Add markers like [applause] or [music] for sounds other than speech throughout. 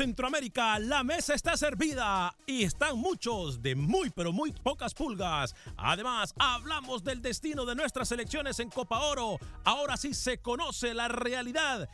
Centroamérica la mesa está servida y están muchos de muy pero muy pocas pulgas. Además, hablamos del destino de nuestras elecciones en Copa Oro. Ahora sí se conoce la realidad.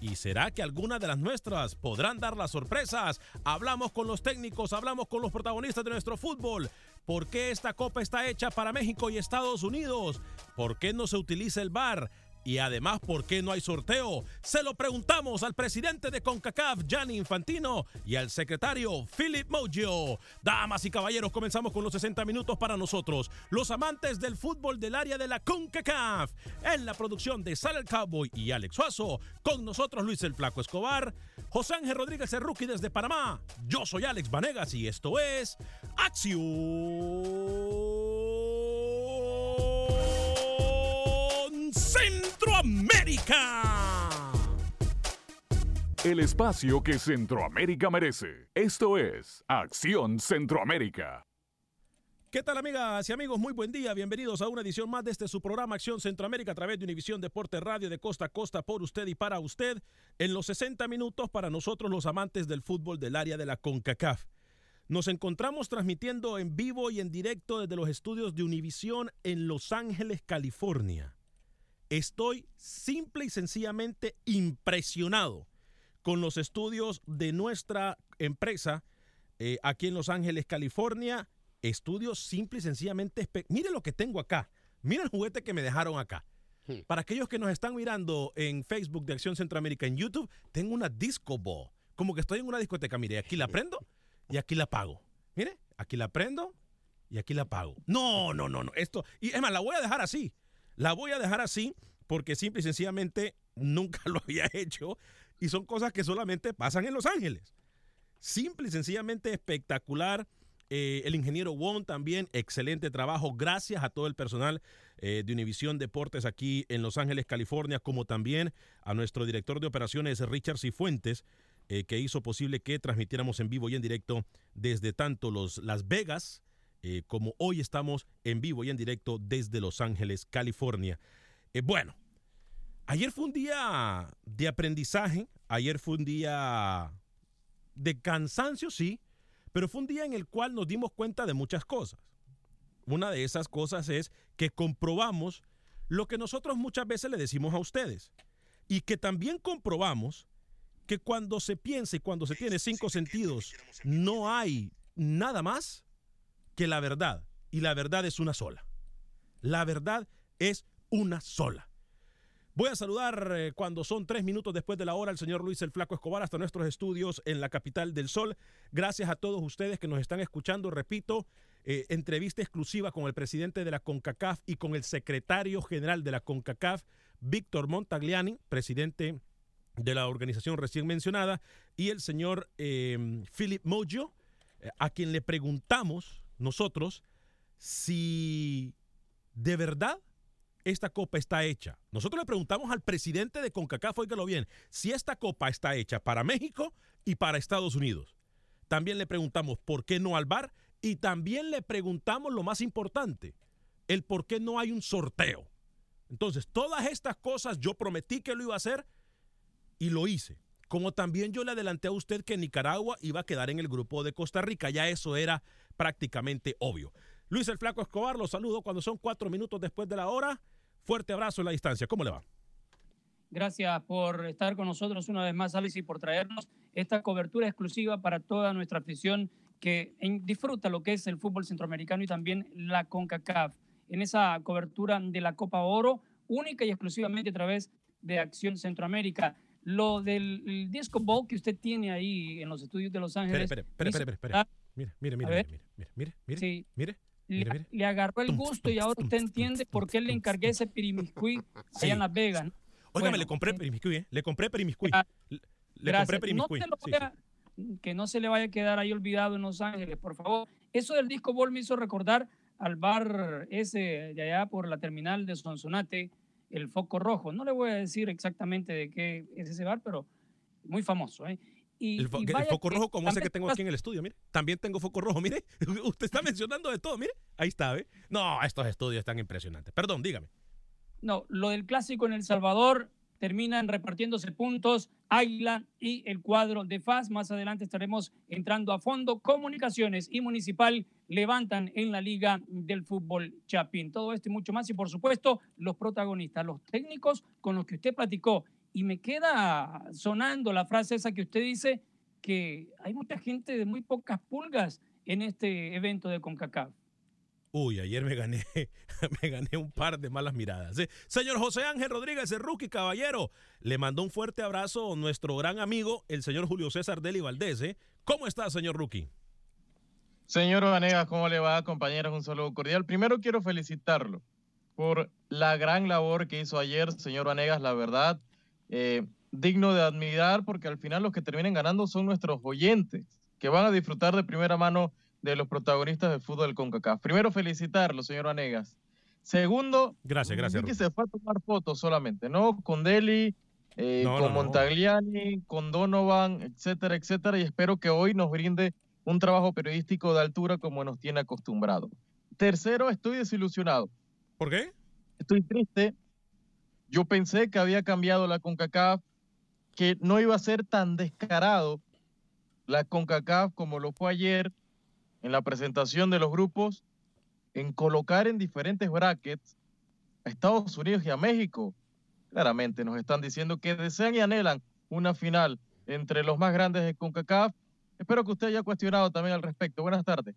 ¿Y será que alguna de las nuestras podrán dar las sorpresas? Hablamos con los técnicos, hablamos con los protagonistas de nuestro fútbol. ¿Por qué esta copa está hecha para México y Estados Unidos? ¿Por qué no se utiliza el VAR? Y además, ¿por qué no hay sorteo? Se lo preguntamos al presidente de CONCACAF, Gianni Infantino, y al secretario, Philip Moggio. Damas y caballeros, comenzamos con los 60 minutos para nosotros, los amantes del fútbol del área de la CONCACAF. En la producción de Sal el Cowboy y Alex Suazo, con nosotros Luis el Flaco Escobar, José Ángel Rodríguez Rookie desde Panamá. Yo soy Alex Vanegas y esto es Acción Centroamérica. El espacio que Centroamérica merece. Esto es Acción Centroamérica. ¿Qué tal amigas y amigos? Muy buen día. Bienvenidos a una edición más de este su programa Acción Centroamérica a través de Univisión Deporte Radio de costa a costa por usted y para usted en los 60 minutos para nosotros los amantes del fútbol del área de la CONCACAF. Nos encontramos transmitiendo en vivo y en directo desde los estudios de Univisión en Los Ángeles, California. Estoy simple y sencillamente impresionado con los estudios de nuestra empresa eh, aquí en Los Ángeles, California. Estudios simple y sencillamente. Mire lo que tengo acá. Mire el juguete que me dejaron acá. Para aquellos que nos están mirando en Facebook de Acción Centroamérica, en YouTube, tengo una disco ball. Como que estoy en una discoteca. Mire, aquí la prendo y aquí la pago. Mire, aquí la prendo y aquí la pago. No, no, no, no. Esto. Y es más, la voy a dejar así. La voy a dejar así porque simple y sencillamente nunca [laughs] lo había hecho y son cosas que solamente pasan en Los Ángeles. Simple y sencillamente espectacular. Eh, el ingeniero Wong también, excelente trabajo. Gracias a todo el personal eh, de Univisión Deportes aquí en Los Ángeles, California, como también a nuestro director de operaciones, Richard Cifuentes, eh, que hizo posible que transmitiéramos en vivo y en directo desde tanto los Las Vegas eh, como hoy estamos en vivo y en directo desde Los Ángeles, California. Eh, bueno, ayer fue un día de aprendizaje, ayer fue un día de cansancio, sí, pero fue un día en el cual nos dimos cuenta de muchas cosas. Una de esas cosas es que comprobamos lo que nosotros muchas veces le decimos a ustedes y que también comprobamos que cuando se piensa y cuando se tiene cinco sentidos, no hay nada más que la verdad. Y la verdad es una sola. La verdad es una sola. Voy a saludar eh, cuando son tres minutos después de la hora al señor Luis el Flaco Escobar hasta nuestros estudios en la capital del sol. Gracias a todos ustedes que nos están escuchando. Repito, eh, entrevista exclusiva con el presidente de la CONCACAF y con el secretario general de la CONCACAF, Víctor Montagliani, presidente de la organización recién mencionada, y el señor eh, Philip Mojo, a quien le preguntamos nosotros si de verdad esta copa está hecha. Nosotros le preguntamos al presidente de CONCACAF, lo bien, si esta copa está hecha para México y para Estados Unidos. También le preguntamos por qué no al bar y también le preguntamos lo más importante, el por qué no hay un sorteo. Entonces, todas estas cosas yo prometí que lo iba a hacer y lo hice. Como también yo le adelanté a usted que Nicaragua iba a quedar en el grupo de Costa Rica, ya eso era prácticamente obvio. Luis el Flaco Escobar, lo saludo cuando son cuatro minutos después de la hora. Fuerte abrazo en la distancia. ¿Cómo le va? Gracias por estar con nosotros una vez más, Alice, y por traernos esta cobertura exclusiva para toda nuestra afición que disfruta lo que es el fútbol centroamericano y también la CONCACAF. En esa cobertura de la Copa Oro, única y exclusivamente a través de Acción Centroamérica. Lo del disco ball que usted tiene ahí en los estudios de Los Ángeles. Espere, espere, espere, espere. Mire, mire, mire, mire, mire, mire, mire, sí. mire le, agarró el gusto y ahora usted entiende por qué le encargué ese perimiscuí allá en Las Vegas. Óigame, le compré perimiscuí, ¿eh? Le compré perimiscuí. Ah, le compré perimiscuí. Que no se le vaya a quedar ahí olvidado en Los Ángeles, por favor. Eso del disco ball me hizo recordar al bar ese de allá por la terminal de Sonsonate, el Foco Rojo. No le voy a decir exactamente de qué es ese bar, pero muy famoso. ¿eh? El, foco rojo como ese que tengo aquí en el estudio, mire. También tengo foco rojo, mire. [laughs] Usted está mencionando de todo, mire. Ahí está, ¿ve? No, estos estudios están impresionantes. Perdón, dígame. No, lo del clásico en El Salvador terminan repartiéndose puntos Águila y el cuadro de FAS. Más adelante estaremos entrando a fondo. Comunicaciones y Municipal levantan en la Liga del Fútbol Chapín. Todo esto y mucho más. Y por supuesto, los protagonistas, los técnicos con los que usted platicó y me queda sonando la frase esa que usted dice, que hay mucha gente de muy pocas pulgas en este evento de CONCACAF. Uy, ayer me gané, [laughs] me gané un par de malas miradas. ¿eh? Señor José Ángel Rodríguez, el rookie caballero, le mandó un fuerte abrazo a nuestro gran amigo, el señor Julio César Deli Valdés. ¿eh? ¿Cómo está, señor rookie? Señor Vanegas, ¿cómo le va, compañeros? Un saludo cordial. Primero quiero felicitarlo por la gran labor que hizo ayer, señor Vanegas, la verdad eh, digno de admirar porque al final los que terminen ganando son nuestros oyentes, que van a disfrutar de primera mano de los protagonistas del fútbol del CONCACAF. Primero, felicitarlo, señor Vanegas. Segundo, gracias, gracias. que se fue a tomar fotos solamente, ¿no? Con Deli, eh, con Montagliani, con Donovan, etcétera, etcétera. Y espero que hoy nos brinde un trabajo periodístico de altura como nos tiene acostumbrado. Tercero, estoy desilusionado. ¿Por qué? Estoy triste yo pensé que había cambiado la CONCACAF, que no iba a ser tan descarado la CONCACAF como lo fue ayer en la presentación de los grupos, en colocar en diferentes brackets a Estados Unidos y a México. Claramente nos están diciendo que desean y anhelan una final entre los más grandes de CONCACAF. Espero que usted haya cuestionado también al respecto. Buenas tardes.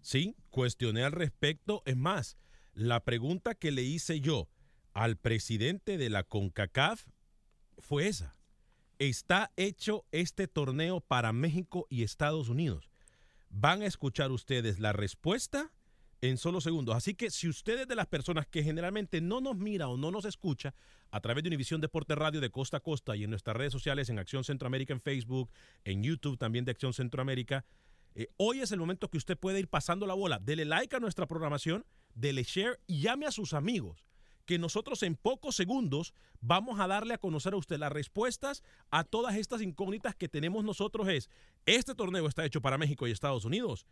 Sí, cuestioné al respecto. Es más, la pregunta que le hice yo, al presidente de la CONCACAF fue esa. Está hecho este torneo para México y Estados Unidos. Van a escuchar ustedes la respuesta en solo segundos. Así que si ustedes de las personas que generalmente no nos mira o no nos escucha a través de Univisión Deporte Radio de Costa a Costa y en nuestras redes sociales en Acción Centroamérica en Facebook, en YouTube también de Acción Centroamérica, eh, hoy es el momento que usted puede ir pasando la bola. Dele like a nuestra programación, dele share y llame a sus amigos que nosotros en pocos segundos vamos a darle a conocer a usted las respuestas a todas estas incógnitas que tenemos nosotros es, este torneo está hecho para México y Estados Unidos.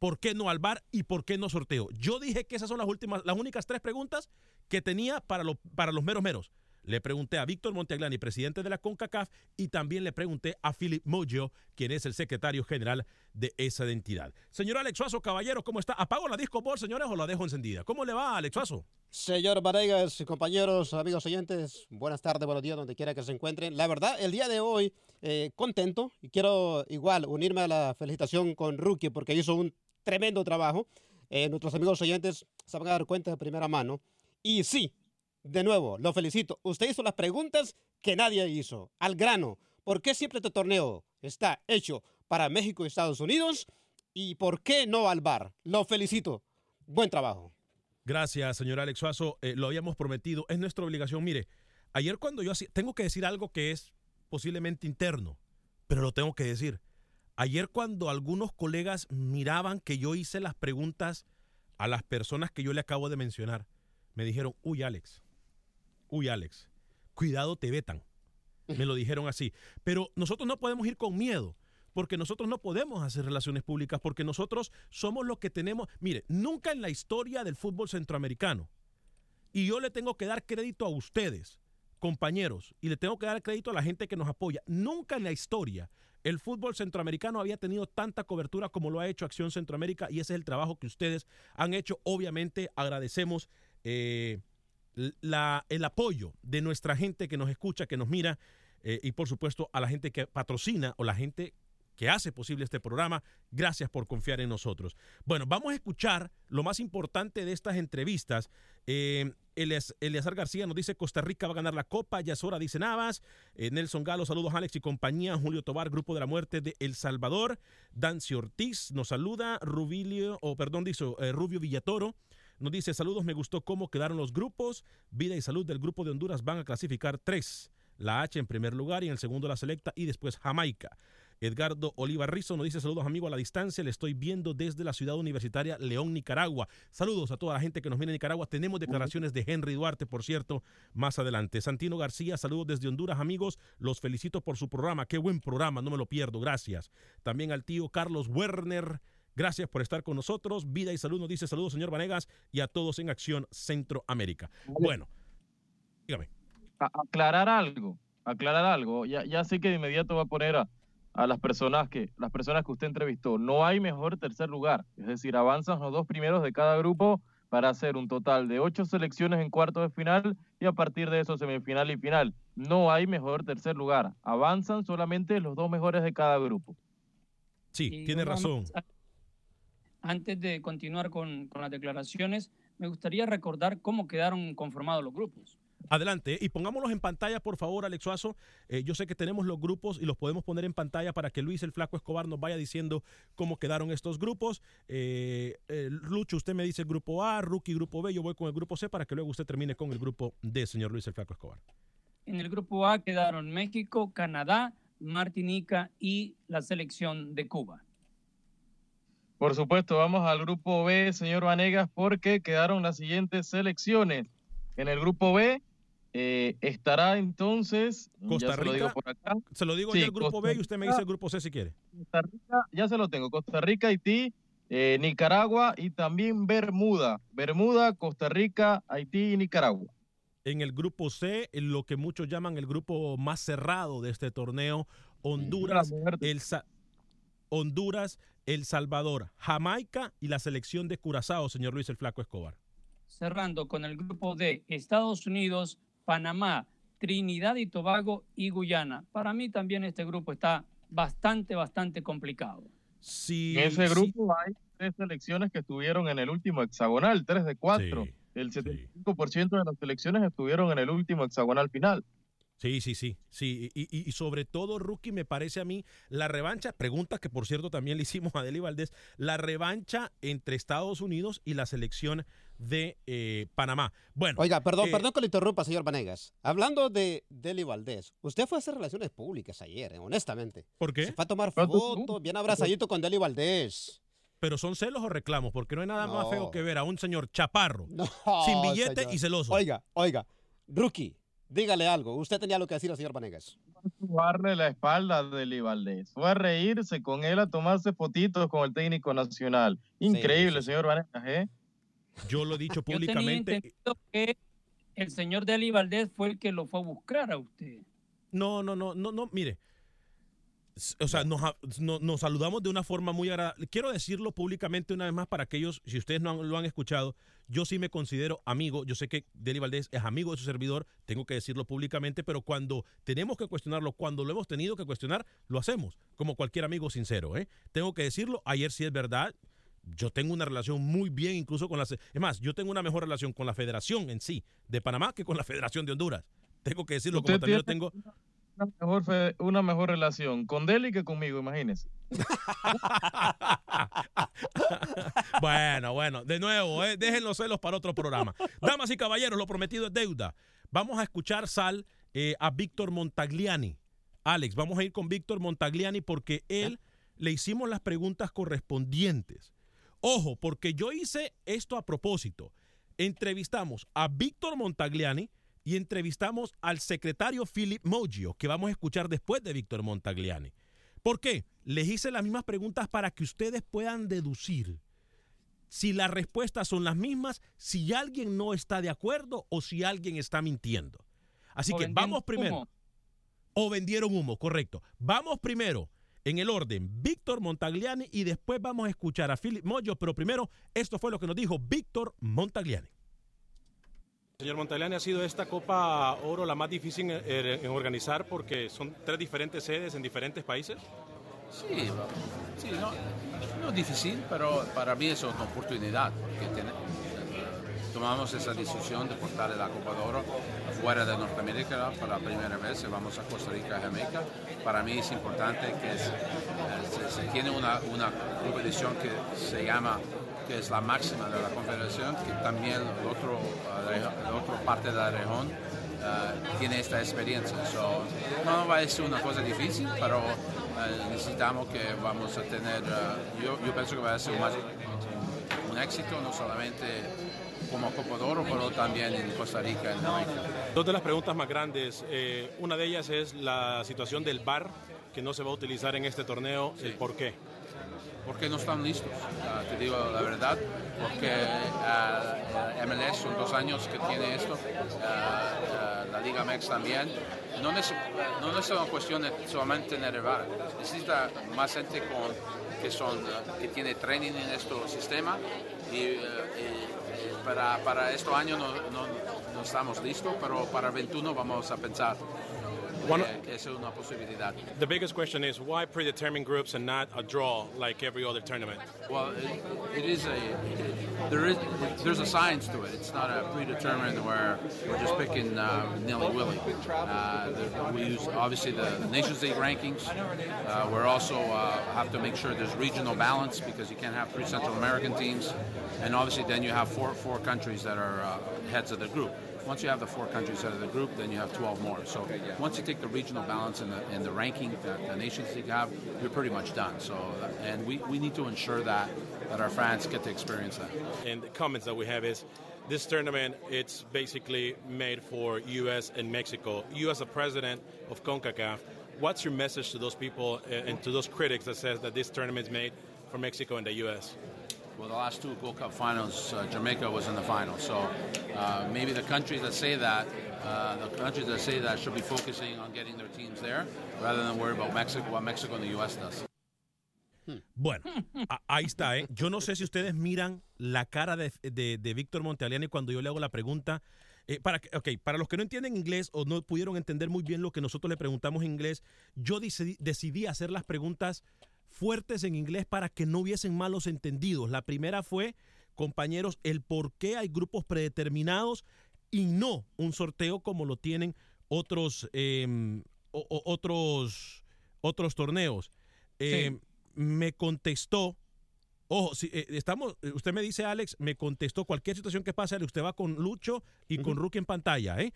¿Por qué no al bar y por qué no sorteo? Yo dije que esas son las últimas, las únicas tres preguntas que tenía para, para los meros meros. Le pregunté a Víctor Monteaglani, presidente de la CONCACAF, y también le pregunté a Philip Mojo, quien es el secretario general de esa entidad. Señor Alex Suazo, caballero, ¿cómo está? ¿Apago la disco ball, señores, o la dejo encendida? ¿Cómo le va, Alex Suazo? Señor Vanegas, compañeros, amigos oyentes, buenas tardes, buenos días, donde quiera que se encuentren. La verdad, el día de hoy, eh, contento, y quiero igual unirme a la felicitación con Rookie, porque hizo un tremendo trabajo. Eh, nuestros amigos oyentes se van a dar cuenta de primera mano. Y sí, de nuevo, lo felicito. Usted hizo las preguntas que nadie hizo. Al grano. ¿Por qué siempre este torneo está hecho para México y Estados Unidos? ¿Y por qué no al bar? Lo felicito. Buen trabajo. Gracias, señor Alex Suazo. Eh, lo habíamos prometido. Es nuestra obligación. Mire, ayer cuando yo hacía, tengo que decir algo que es posiblemente interno, pero lo tengo que decir. Ayer cuando algunos colegas miraban que yo hice las preguntas a las personas que yo le acabo de mencionar, me dijeron, uy Alex, uy Alex, cuidado te vetan. Me lo dijeron así. Pero nosotros no podemos ir con miedo, porque nosotros no podemos hacer relaciones públicas, porque nosotros somos los que tenemos, mire, nunca en la historia del fútbol centroamericano, y yo le tengo que dar crédito a ustedes, compañeros, y le tengo que dar crédito a la gente que nos apoya, nunca en la historia el fútbol centroamericano había tenido tanta cobertura como lo ha hecho Acción Centroamérica y ese es el trabajo que ustedes han hecho. Obviamente agradecemos eh, la, el apoyo de nuestra gente que nos escucha, que nos mira eh, y por supuesto a la gente que patrocina o la gente que hace posible este programa. Gracias por confiar en nosotros. Bueno, vamos a escuchar lo más importante de estas entrevistas. Eh, Eleazar García nos dice Costa Rica va a ganar la Copa, ya es hora, dice Navas. Eh, Nelson Galo, saludos Alex y compañía. Julio Tobar, Grupo de la Muerte de El Salvador. Dancy Ortiz nos saluda. Rubilio, o perdón, dice Rubio Villatoro. Nos dice, saludos, me gustó cómo quedaron los grupos. Vida y salud del grupo de Honduras van a clasificar tres. La H en primer lugar y en el segundo la Selecta y después Jamaica. Edgardo Oliva Rizo nos dice saludos amigo a la distancia, le estoy viendo desde la ciudad universitaria León, Nicaragua. Saludos a toda la gente que nos viene de Nicaragua. Tenemos declaraciones de Henry Duarte, por cierto, más adelante. Santino García, saludos desde Honduras amigos, los felicito por su programa, qué buen programa, no me lo pierdo, gracias. También al tío Carlos Werner, Gracias por estar con nosotros. Vida y salud nos dice saludos, señor Vanegas, y a todos en Acción Centroamérica. Bueno, dígame. aclarar algo, aclarar algo. Ya, ya sé que de inmediato va a poner a, a, las personas que las personas que usted entrevistó. No hay mejor tercer lugar. Es decir, avanzan los dos primeros de cada grupo para hacer un total de ocho selecciones en cuartos de final y a partir de eso semifinal y final. No hay mejor tercer lugar. Avanzan solamente los dos mejores de cada grupo. Sí, tiene razón antes de continuar con, con, las declaraciones, me gustaría recordar cómo quedaron conformados los grupos. Adelante, y pongámoslos en pantalla, por favor, Alex Suazo. Eh, yo sé que tenemos los grupos y los podemos poner en pantalla para que Luis el Flaco Escobar nos vaya diciendo cómo quedaron estos grupos. Eh, eh, Lucho, usted me dice el grupo A, Rookie, grupo B, yo voy con el grupo C para que luego usted termine con el grupo D, señor Luis el Flaco Escobar. En el grupo A quedaron México, Canadá, Martinica y la selección de Cuba. Por supuesto, vamos al grupo B, señor Vanegas, porque quedaron las siguientes selecciones. En el grupo B eh, estará entonces Costa Rica. Se lo digo, por acá. Se lo digo sí, el grupo B y usted me dice el grupo C si quiere. Costa Rica, ya se lo tengo. Costa Rica, Haití, eh, Nicaragua y también Bermuda. Bermuda, Costa Rica, Haití y Nicaragua. En el grupo C, en lo que muchos llaman el grupo más cerrado de este torneo, Honduras, el Honduras, el Salvador, Jamaica y la selección de Curazao, señor Luis el Flaco Escobar. Cerrando con el grupo D, Estados Unidos, Panamá, Trinidad y Tobago y Guyana. Para mí también este grupo está bastante, bastante complicado. Sí, en ese grupo hay tres selecciones que estuvieron en el último hexagonal, tres de cuatro. Sí, el 75% sí. de las selecciones estuvieron en el último hexagonal final. Sí, sí, sí, sí. Y, y, sobre todo, Rookie, me parece a mí la revancha, pregunta que por cierto también le hicimos a Deli Valdés, la revancha entre Estados Unidos y la selección de eh, Panamá. Bueno. Oiga, perdón, eh, perdón que le interrumpa, señor Vanegas. Hablando de Deli Valdés, usted fue a hacer relaciones públicas ayer, eh, honestamente. ¿Por qué? Se fue a tomar fotos, bien abrazadito con Deli Valdés. Pero son celos o reclamos, porque no hay nada no. más feo que ver a un señor chaparro, [laughs] no, sin billete señor. y celoso. Oiga, oiga, Rookie, dígale algo. Usted tenía algo que decir al señor Vanegas. Darle la espalda de Eli Valdés. Fue a reírse con él, a tomarse fotitos con el técnico nacional. Increíble, sí, sí. señor Vanegas, ¿eh? Yo lo he dicho públicamente. que el señor Deli Valdés fue el que lo fue a buscar a usted. No, no, no, no, no, mire. O sea, nos, nos, saludamos de una forma muy agradable. Quiero decirlo públicamente una vez más para aquellos, si ustedes no lo han escuchado, yo sí me considero amigo. Yo sé que Deli Valdés es amigo de su servidor, tengo que decirlo públicamente, pero cuando tenemos que cuestionarlo, cuando lo hemos tenido que cuestionar, lo hacemos, como cualquier amigo sincero. ¿eh? Tengo que decirlo, ayer sí es verdad, yo tengo una relación muy bien incluso con la... Es más, yo tengo una mejor relación con la federación en sí de Panamá que con la federación de Honduras. Tengo que decirlo como también lo tengo... Una mejor, una mejor relación con Deli que conmigo, imagínese. [laughs] bueno, bueno, de nuevo, eh, dejen los celos para otro programa. Damas y caballeros, lo prometido es deuda. Vamos a escuchar, Sal, eh, a Víctor Montagliani. Alex, vamos a ir con Víctor Montagliani porque él le hicimos las preguntas correspondientes. Ojo, porque yo hice esto a propósito. Entrevistamos a Víctor Montagliani y entrevistamos al secretario Philip Moggio, que vamos a escuchar después de Víctor Montagliani. ¿Por qué? Les hice las mismas preguntas para que ustedes puedan deducir si las respuestas son las mismas, si alguien no está de acuerdo o si alguien está mintiendo. Así que vamos primero. O vendieron humo, correcto. Vamos primero en el orden Víctor Montagliani y después vamos a escuchar a Philip Moyo, pero primero esto fue lo que nos dijo Víctor Montagliani. Señor Montagliani, ¿ha sido esta Copa Oro la más difícil en, organizar porque son tres diferentes sedes en diferentes países? Sí, sí no, no es difícil, pero para mí es una oportunidad tomamos esa decisión de portar la Copa de Oro fuera de Norteamérica para la primera vez, vamos a Costa Rica y Jamaica. Para mí es importante que eh, se, tiene una, una competición que se llama que es la máxima de la confederación, que también el otro, la otra parte de la región uh, tiene esta experiencia. no va a ser una cosa difícil, pero uh, necesitamos que vamos a tener, uh, yo, yo, pienso que va a ser un, un éxito, no solamente como Copa pero también en Costa Rica, en. Dos de las preguntas más grandes, eh, una de ellas es la situación del bar que no se va a utilizar en este torneo, el por qué. Porque no están listos, te digo la verdad, porque uh, MLS son dos años que tiene esto, ah, la Liga MEX también. No, es, no es una cuestión de solamente bar, necesita más gente con, que, son, que tiene training en este sistema y para, para este año no, no, no, estamos listos, pero para 21 vamos a pensar. One, es una posibilidad. The biggest question is why predetermined groups and not a draw like every other tournament? Well, it, it is a there is there's a science to it. It's not a predetermined where we're just picking uh, nilly willy. Uh, we use obviously the, the Nations League rankings. Uh, we're also uh, have to make sure there's regional balance because you can't have three Central American teams and obviously then you have four four countries that are uh, heads of the group. Once you have the four countries out of the group, then you have 12 more. So once you take the regional balance and the, and the ranking that the Nations League have, you're pretty much done. So and we, we need to ensure that that our fans get to experience that. And the comments that we have is this tournament it's basically made for US and Mexico. You as a president of CONCACAF, what's your message to those people eh, and to those critics that says that this tournament is made for Mexico and the US? Well, the last two Gold Cup finals, uh, Jamaica was in the final. So uh, maybe the countries that say that, uh, the countries that say that should be focusing on getting their teams there rather than worry about what Mexico and the U.S. does. Bueno, ahí está, ¿eh? Yo no sé si ustedes miran la cara de, de, de Víctor Montealiani cuando yo le hago la pregunta. Eh, para, okay, para los que no entienden inglés o no pudieron entender muy bien lo que nosotros le preguntamos en inglés, yo decidí hacer las preguntas fuertes en inglés para que no hubiesen malos entendidos. La primera fue, compañeros, el por qué hay grupos predeterminados y no un sorteo como lo tienen otros, em, otros, otros torneos. Em, me contestó, ojo, si eh, estamos, eh, usted me dice, Alex, me contestó cualquier situación que pase, usted va con Lucho y con Rookie en pantalla, ¿eh?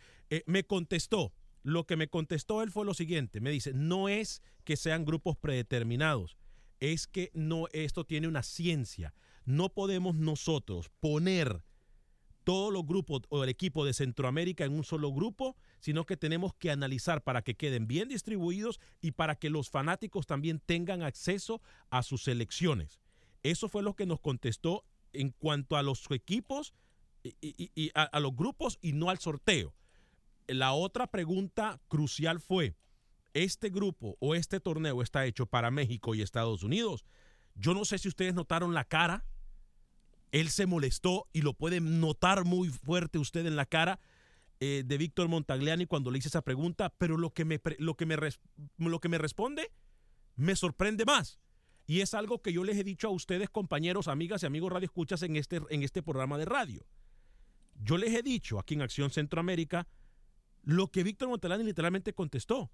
me contestó. Lo que me contestó él fue lo siguiente, me dice, no es que sean grupos predeterminados, es que no, esto tiene una ciencia. No podemos nosotros poner todos los grupos o el equipo de Centroamérica en un solo grupo, sino que tenemos que analizar para que queden bien distribuidos y para que los fanáticos también tengan acceso a sus selecciones. Eso fue lo que nos contestó en cuanto a los equipos y, a, los grupos y no al sorteo. La otra pregunta crucial fue, ¿este grupo o este torneo está hecho para México y Estados Unidos? Yo no sé si ustedes notaron la cara. Él se molestó y lo puede notar muy fuerte usted en la cara eh, de Víctor Montagliani cuando le hice esa pregunta, pero lo que, me, lo, que me, lo que me responde me sorprende más. Y es algo que yo les he dicho a ustedes, compañeros, amigas y amigos radio escuchas en este, en este programa de radio. Yo les he dicho aquí en Acción Centroamérica lo que Víctor Montelani literalmente contestó.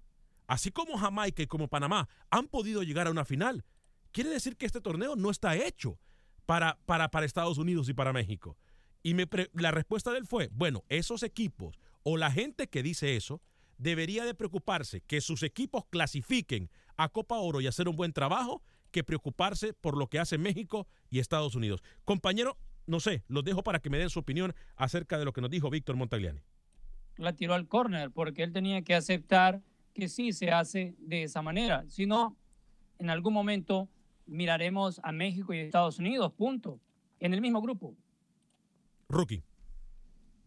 Así como Jamaica y como Panamá han podido llegar a una final, quiere decir que este torneo no está hecho para, para, para Estados Unidos y para México. Y la respuesta de él fue, bueno, esos equipos o la gente que dice eso debería de preocuparse que sus equipos clasifiquen a Copa Oro y hacer un buen trabajo que preocuparse por lo que hace México y Estados Unidos. Compañero, no sé, los dejo para que me den su opinión acerca de lo que nos dijo Víctor Montagliani. La tiró al córner porque él tenía que aceptar que sí se hace de esa manera. Si no, en algún momento miraremos a México y Estados Unidos, punto, en el mismo grupo. Rookie.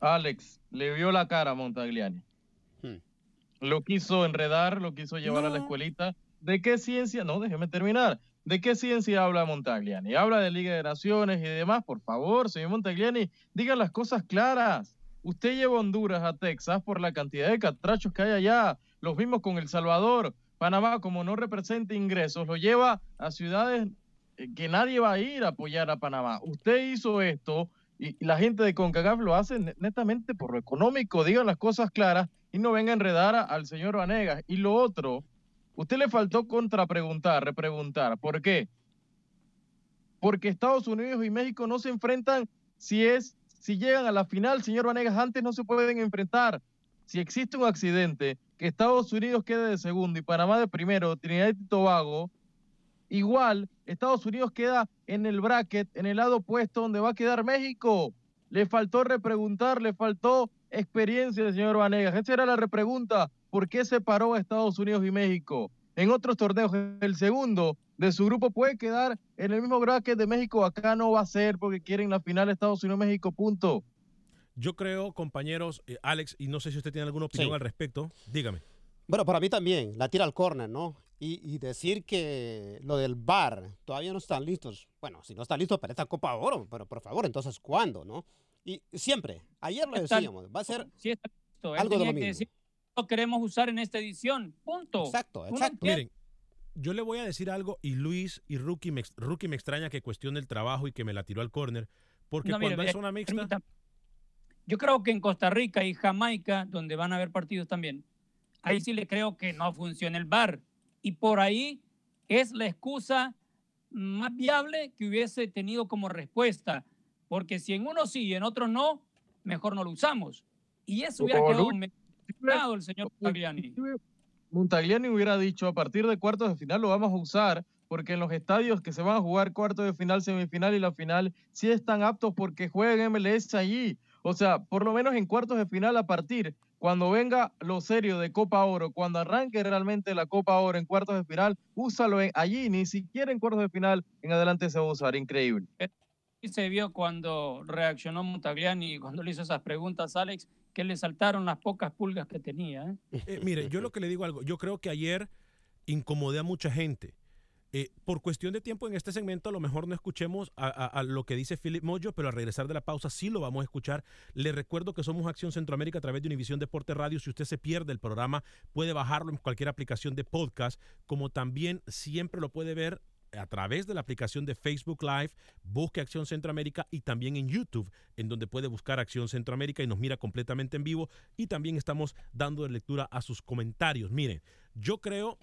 Alex, le vio la cara a Montagliani. Hmm. Lo quiso enredar, lo quiso llevar a la escuelita. ¿De qué ciencia? No, déjeme terminar. ¿De qué ciencia habla Montagliani? ¿Habla de Liga de Naciones y demás? Por favor, señor Montagliani, diga las cosas claras. Usted lleva Honduras a Texas por la cantidad de catrachos que hay allá. Los vimos con El Salvador. Panamá, como no representa ingresos, lo lleva a ciudades eh, que nadie va a ir a apoyar a Panamá. Usted hizo esto y la gente de CONCACAF lo hace netamente por lo económico. Digan las cosas claras y no venga a enredar al señor Vanegas. Y lo otro, Usted le faltó contrapreguntar, repreguntar. ¿Por qué? Porque Estados Unidos y México no se enfrentan si es, si llegan a la final, señor Vanegas, antes no se pueden enfrentar. Si existe un accidente, que Estados Unidos quede de segundo y Panamá de primero, Trinidad y Tobago, igual Estados Unidos queda en el bracket, en el lado opuesto donde va a quedar México. Le faltó repreguntar, le faltó experiencia, señor Vanegas. Esa era la repregunta. ¿por qué separó a Estados Unidos y México? En otros torneos, el segundo de su grupo puede quedar en el mismo bracket de México. Acá no va a ser porque quieren la final Estados Unidos-México, punto. Yo creo, compañeros, eh, Alex, y no sé si usted tiene alguna opinión al respecto, dígame. Bueno, para mí también, la tira al córner, ¿no? Y, decir que lo del bar todavía no están listos. Bueno, si no están listos para esta Copa Oro, pero por favor, entonces, ¿cuándo, no? Y siempre, ayer lo decíamos, va a ser algo de lo mismo queremos usar en esta edición. Punto. Exacto, exacto. Miren, yo le voy a decir algo y Luis y Rookie me, Rookie me extraña que cuestione el trabajo y que me la tiró al córner. Porque cuando es una mixta. Yo creo que en Costa Rica y Jamaica, donde van a haber partidos también, ahí sí le creo que no funciona el bar. Y por ahí es la excusa más viable que hubiese tenido como respuesta. Porque si en uno sí y en otro no, mejor no lo usamos. Y eso hubiera quedado el señor Montagliani. Montagliani hubiera dicho, a partir de cuartos de final lo vamos a usar, porque en los estadios que se van a jugar cuartos de final, semifinal y la final, sí están aptos porque juegan MLS allí. O sea, por lo menos en cuartos de final a partir, cuando venga lo serio de Copa Oro, cuando arranque realmente la Copa Oro en cuartos de final, úsalo allí, ni siquiera en cuartos de final en adelante se va a usar, increíble. Y se vio cuando reaccionó Montagliani, cuando le hizo esas preguntas, Alex, que le saltaron las pocas pulgas que tenía. ¿eh? Eh, mire, yo lo que le digo algo, yo creo que ayer incomodé a mucha gente. Eh, por cuestión de tiempo en este segmento, a lo mejor no escuchemos a, lo que dice Philip Moyo, pero al regresar de la pausa sí lo vamos a escuchar. Le recuerdo que somos Acción Centroamérica a través de Univisión Deporte Radio. Si usted se pierde el programa, puede bajarlo en cualquier aplicación de podcast, como también siempre lo puede ver a través de la aplicación de Facebook Live, busque Acción Centroamérica y también en YouTube, en donde puede buscar Acción Centroamérica y nos mira completamente en vivo. Y también estamos dando lectura a sus comentarios. Miren, yo creo,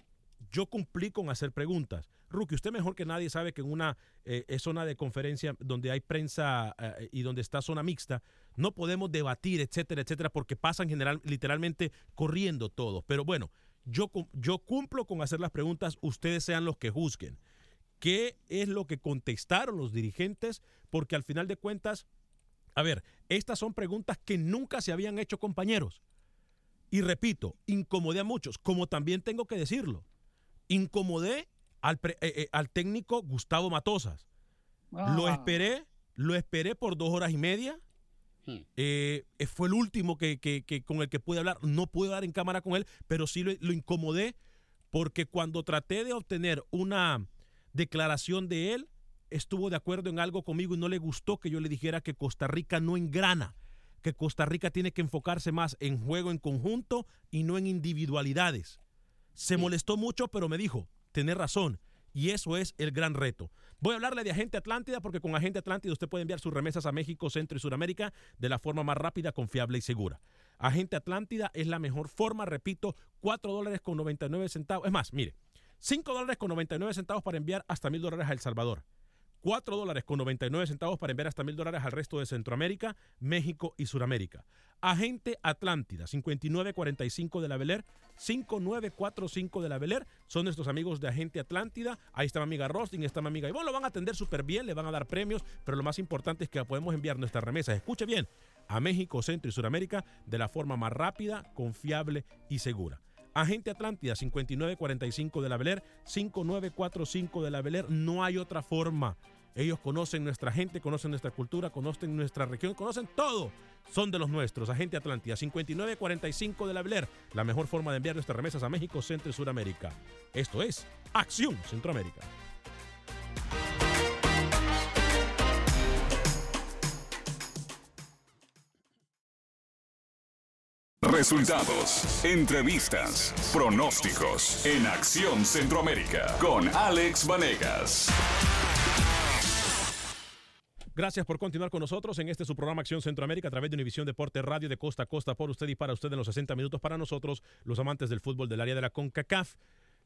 yo cumplí con hacer preguntas. Rookie, usted mejor que nadie sabe que en una eh, zona de conferencia donde hay prensa eh, y donde está zona mixta, no podemos debatir, etcétera, etcétera, porque pasan general, literalmente corriendo todos. Pero bueno, yo, yo cumplo con hacer las preguntas, ustedes sean los que juzguen qué es lo que contestaron los dirigentes, porque al final de cuentas, a ver, estas son preguntas que nunca se habían hecho compañeros. Y repito, incomodé a muchos, como también tengo que decirlo. Incomodé al, eh, eh, al técnico Gustavo Matosas. Lo ah. esperé, lo esperé por dos horas y media Eh, eh, fue el último que, que- que con el que pude hablar. No pude hablar en cámara con él, pero sí lo, lo incomodé porque cuando traté de obtener una declaración de él, estuvo de acuerdo en algo conmigo y no le gustó que yo le dijera que Costa Rica no engrana, que Costa Rica tiene que enfocarse más en juego en conjunto y no en individualidades. Se molestó mucho, pero me dijo, tenés razón. Y eso es el gran reto. Voy a hablarle de Agente Atlántida porque con Agente Atlántida usted puede enviar sus remesas a México, Centro y Sudamérica de la forma más rápida, confiable y segura. Agente Atlántida es la mejor forma, repito, 4 dólares con 99 centavos. Es más, mire, 5 dólares con 99 centavos para enviar hasta mil dólares a El Salvador. 4 dólares con 99 centavos para enviar hasta mil dólares al resto de Centroamérica, México y Suramérica. Agente Atlántida, 5945 de la Beler, 5945 de la Beler. Son nuestros amigos de Agente Atlántida. Ahí está mi amiga Rosting, está mi amiga Ivonne. Lo van a atender súper bien, le van a dar premios, pero lo más importante es que podemos enviar nuestras remesas. Escuche bien, a México, Centro y Suramérica de la forma más rápida, confiable y segura. Agente Atlántida 5945 de la Beler, 5945 de la Beler. No hay otra forma. Ellos conocen nuestra gente, conocen nuestra cultura, conocen nuestra región, conocen todo. Son de los nuestros. Agente Atlántida 5945 de la Beler. La mejor forma de enviar nuestras remesas a México, Centro y Suramérica. Esto es Acción Centroamérica. Resultados, entrevistas, pronósticos en Acción Centroamérica con Alex Vanegas. Gracias por continuar con nosotros en este su programa Acción Centroamérica a través de Univisión Deporte Radio de costa a costa por usted y para usted en los 60 minutos para nosotros, los amantes del fútbol del área de la CONCACAF.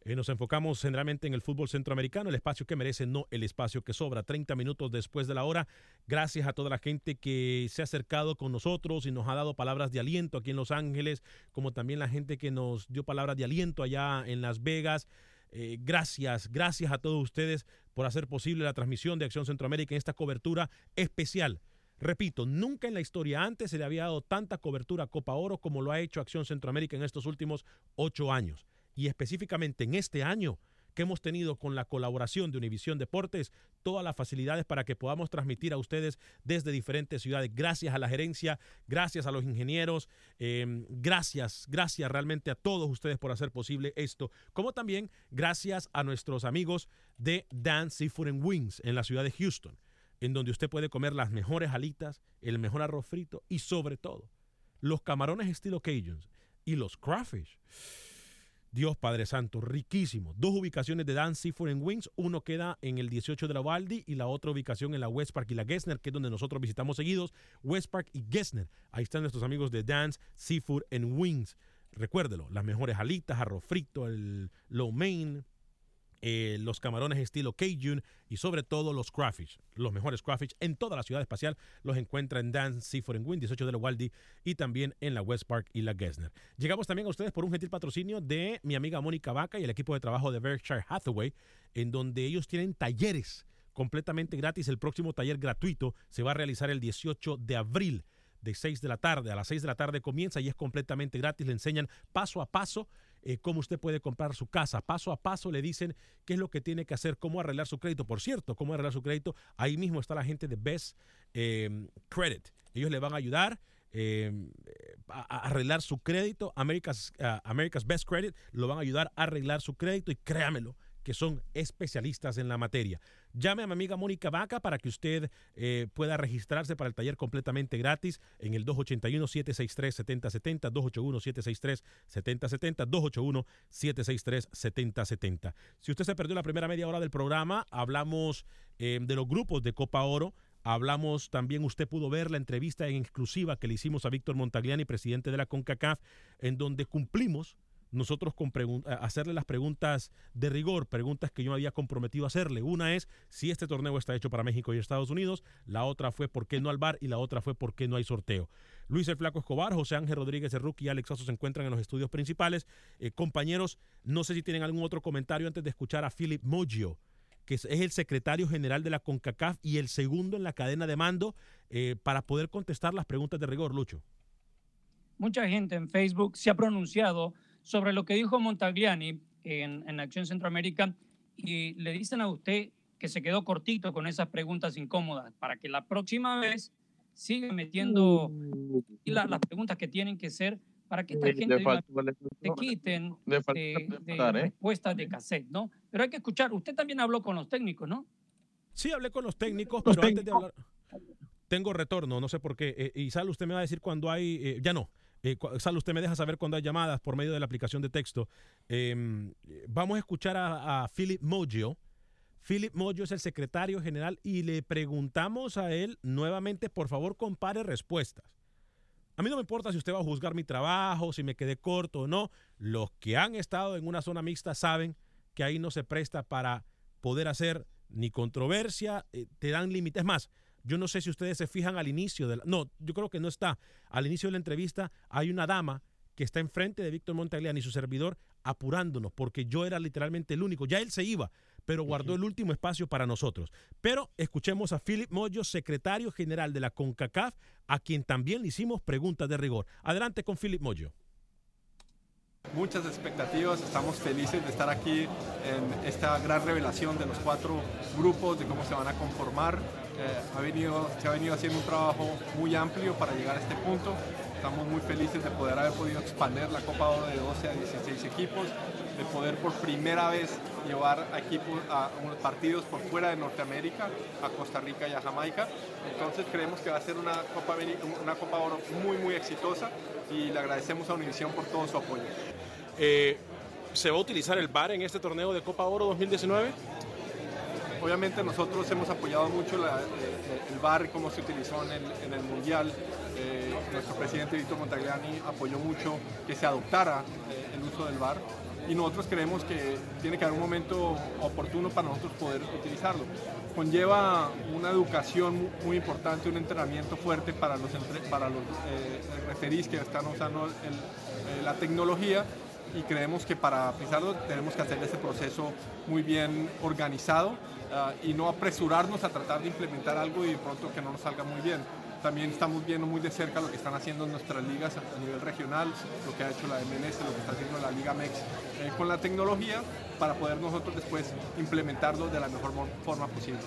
Eh, nos enfocamos generalmente en el fútbol centroamericano, el espacio que merece, no el espacio que sobra. 30 minutos después de la hora. Gracias a toda la gente que se ha acercado con nosotros y nos ha dado palabras de aliento aquí en Los Ángeles, como también la gente que nos dio palabras de aliento allá en Las Vegas. Eh, gracias, gracias a todos ustedes por hacer posible la transmisión de Acción Centroamérica en esta cobertura especial. Repito, nunca en la historia antes se le había dado tanta cobertura a Copa Oro como lo ha hecho Acción Centroamérica en estos últimos ocho años. Y específicamente en este año que hemos tenido con la colaboración de Univisión Deportes, todas las facilidades para que podamos transmitir a ustedes desde diferentes ciudades. Gracias a la gerencia, gracias a los ingenieros, eh, gracias, gracias realmente a todos ustedes por hacer posible esto, como también gracias a nuestros amigos de Dan Seafood and Wings en la ciudad de Houston, en donde usted puede comer las mejores alitas, el mejor arroz frito y sobre todo los camarones estilo Cajuns y los crawfish. Dios Padre Santo, riquísimo. Dos ubicaciones de Dan Seafood and Wings. Uno queda en el 18 de la Waldi y la otra ubicación en la West Park y la Gessner, que es donde nosotros visitamos seguidos. West Park y Gessner. Ahí están nuestros amigos de Dan's Seafood and Wings. Recuérdelo, las mejores alitas, arroz frito, el lo mein, eh, los camarones estilo Cajun y sobre todo los crawfish, los mejores crawfish en toda la ciudad espacial los encuentra en Dan Seafood and Wing, 18 de la Waldi y también en la West Park y la Gessner. Llegamos también a ustedes por un gentil patrocinio de mi amiga Mónica Vaca y el equipo de trabajo de Berkshire Hathaway, en donde ellos tienen talleres completamente gratis. El próximo taller gratuito se va a realizar el 18 de abril de 6 de la tarde. A las 6 de la tarde comienza y es completamente gratis. Le enseñan paso a paso eh, cómo usted puede comprar su casa. Paso a paso le dicen qué es lo que tiene que hacer, cómo arreglar su crédito. Por cierto, cómo arreglar su crédito. Ahí mismo está la gente de Best eh, Credit. Ellos le van a ayudar. eh, a, arreglar su crédito, America's, uh, America's Best Credit lo van a ayudar a arreglar su crédito y créamelo, que son especialistas en la materia. Llame a mi amiga Mónica Vaca para que usted eh, pueda registrarse para el taller completamente gratis en el 281-763-7070, 281-763-7070, 281-763-7070. Si usted se perdió la primera media hora del programa, hablamos eh, de los grupos de Copa Oro. Hablamos también, usted pudo ver la entrevista en exclusiva que le hicimos a Víctor Montagliani, presidente de la CONCACAF, en donde cumplimos nosotros con hacerle las preguntas de rigor, preguntas que yo me había comprometido a hacerle. Una es si este torneo está hecho para México y Estados Unidos, la otra fue por qué no al bar y la otra fue por qué no hay sorteo. Luis el Flaco Escobar, José Ángel Rodríguez de Rookie y Alex Oso se encuentran en los estudios principales. Eh, compañeros, no sé si tienen algún otro comentario antes de escuchar a Philip Moggio que es el secretario general de la CONCACAF y el segundo en la cadena de mando eh, para poder contestar las preguntas de rigor, Lucho. Mucha gente en Facebook se ha pronunciado sobre lo que dijo Montagliani en, en, Acción Centroamérica y le dicen a usted que se quedó cortito con esas preguntas incómodas para que la próxima vez sigan metiendo la- las preguntas que tienen que ser para que esta gente faltó- le se faltó- quiten le faltó de, ¿eh? respuestas de cassette, ¿no? Pero hay que escuchar. Usted también habló con los técnicos, ¿no? Sí, hablé con los técnicos, pero antes de hablar, tengo retorno, no sé por qué. Eh, y Sal, usted me va a decir cuando hay, eh, ya no. Eh, Sal, usted me deja saber cuando hay llamadas por medio de la aplicación de texto. Em, vamos a escuchar a, Philip Moggio. Philip Moggio es el secretario general y le preguntamos a él nuevamente, por favor, compare respuestas. A mí no me importa si usted va a juzgar mi trabajo, si me quedé corto o no. Los que han estado en una zona mixta saben que ahí no se presta para poder hacer ni controversia, eh, te dan límites. Es más, yo no sé si ustedes se fijan al inicio de la... No, yo creo que no está. Al inicio de la entrevista hay una dama que está enfrente de Víctor Montagliani y su servidor apurándonos, porque yo era literalmente el único. Ya él se iba, pero guardó el último espacio para nosotros. Pero escuchemos a Philip Moyo, secretario general de la CONCACAF, a quien también le hicimos preguntas de rigor. Adelante con Philip Moyo. muchas expectativas, estamos felices de estar aquí en esta gran revelación de los cuatro grupos, de cómo se van a conformar. Eh, ha venido, se ha venido haciendo un trabajo muy amplio para llegar a este punto. Estamos muy felices de poder haber podido expandir la Copa Oro de 12 a 16 equipos, de poder por primera vez llevar a equipos a partidos por fuera de Norteamérica, a Costa Rica y a Jamaica. Entonces creemos que va a ser una Copa, Oro muy muy exitosa y le agradecemos a Univision por todo su apoyo. Eh, ¿Se va a utilizar el VAR en este torneo de Copa Oro 2019? Obviamente nosotros hemos apoyado mucho eh, el VAR, cómo se utilizó en el, Mundial. Eh, nuestro presidente Víctor Montagliani apoyó mucho que se adoptara eh, el uso del VAR y nosotros creemos que tiene que haber un momento oportuno para nosotros poder utilizarlo. Conlleva una educación mu- muy importante, un entrenamiento fuerte para los, para los referís que están usando la tecnología y creemos que para pisarlo tenemos que hacer ese proceso muy bien organizado ah, y no apresurarnos a tratar de implementar algo y de pronto que no nos salga muy bien. También estamos viendo muy de cerca lo que están haciendo nuestras ligas a nivel regional, lo que ha hecho la MLS, lo que está haciendo la Liga MEX eh, con la tecnología para poder nosotros después implementarlo de la mejor forma posible.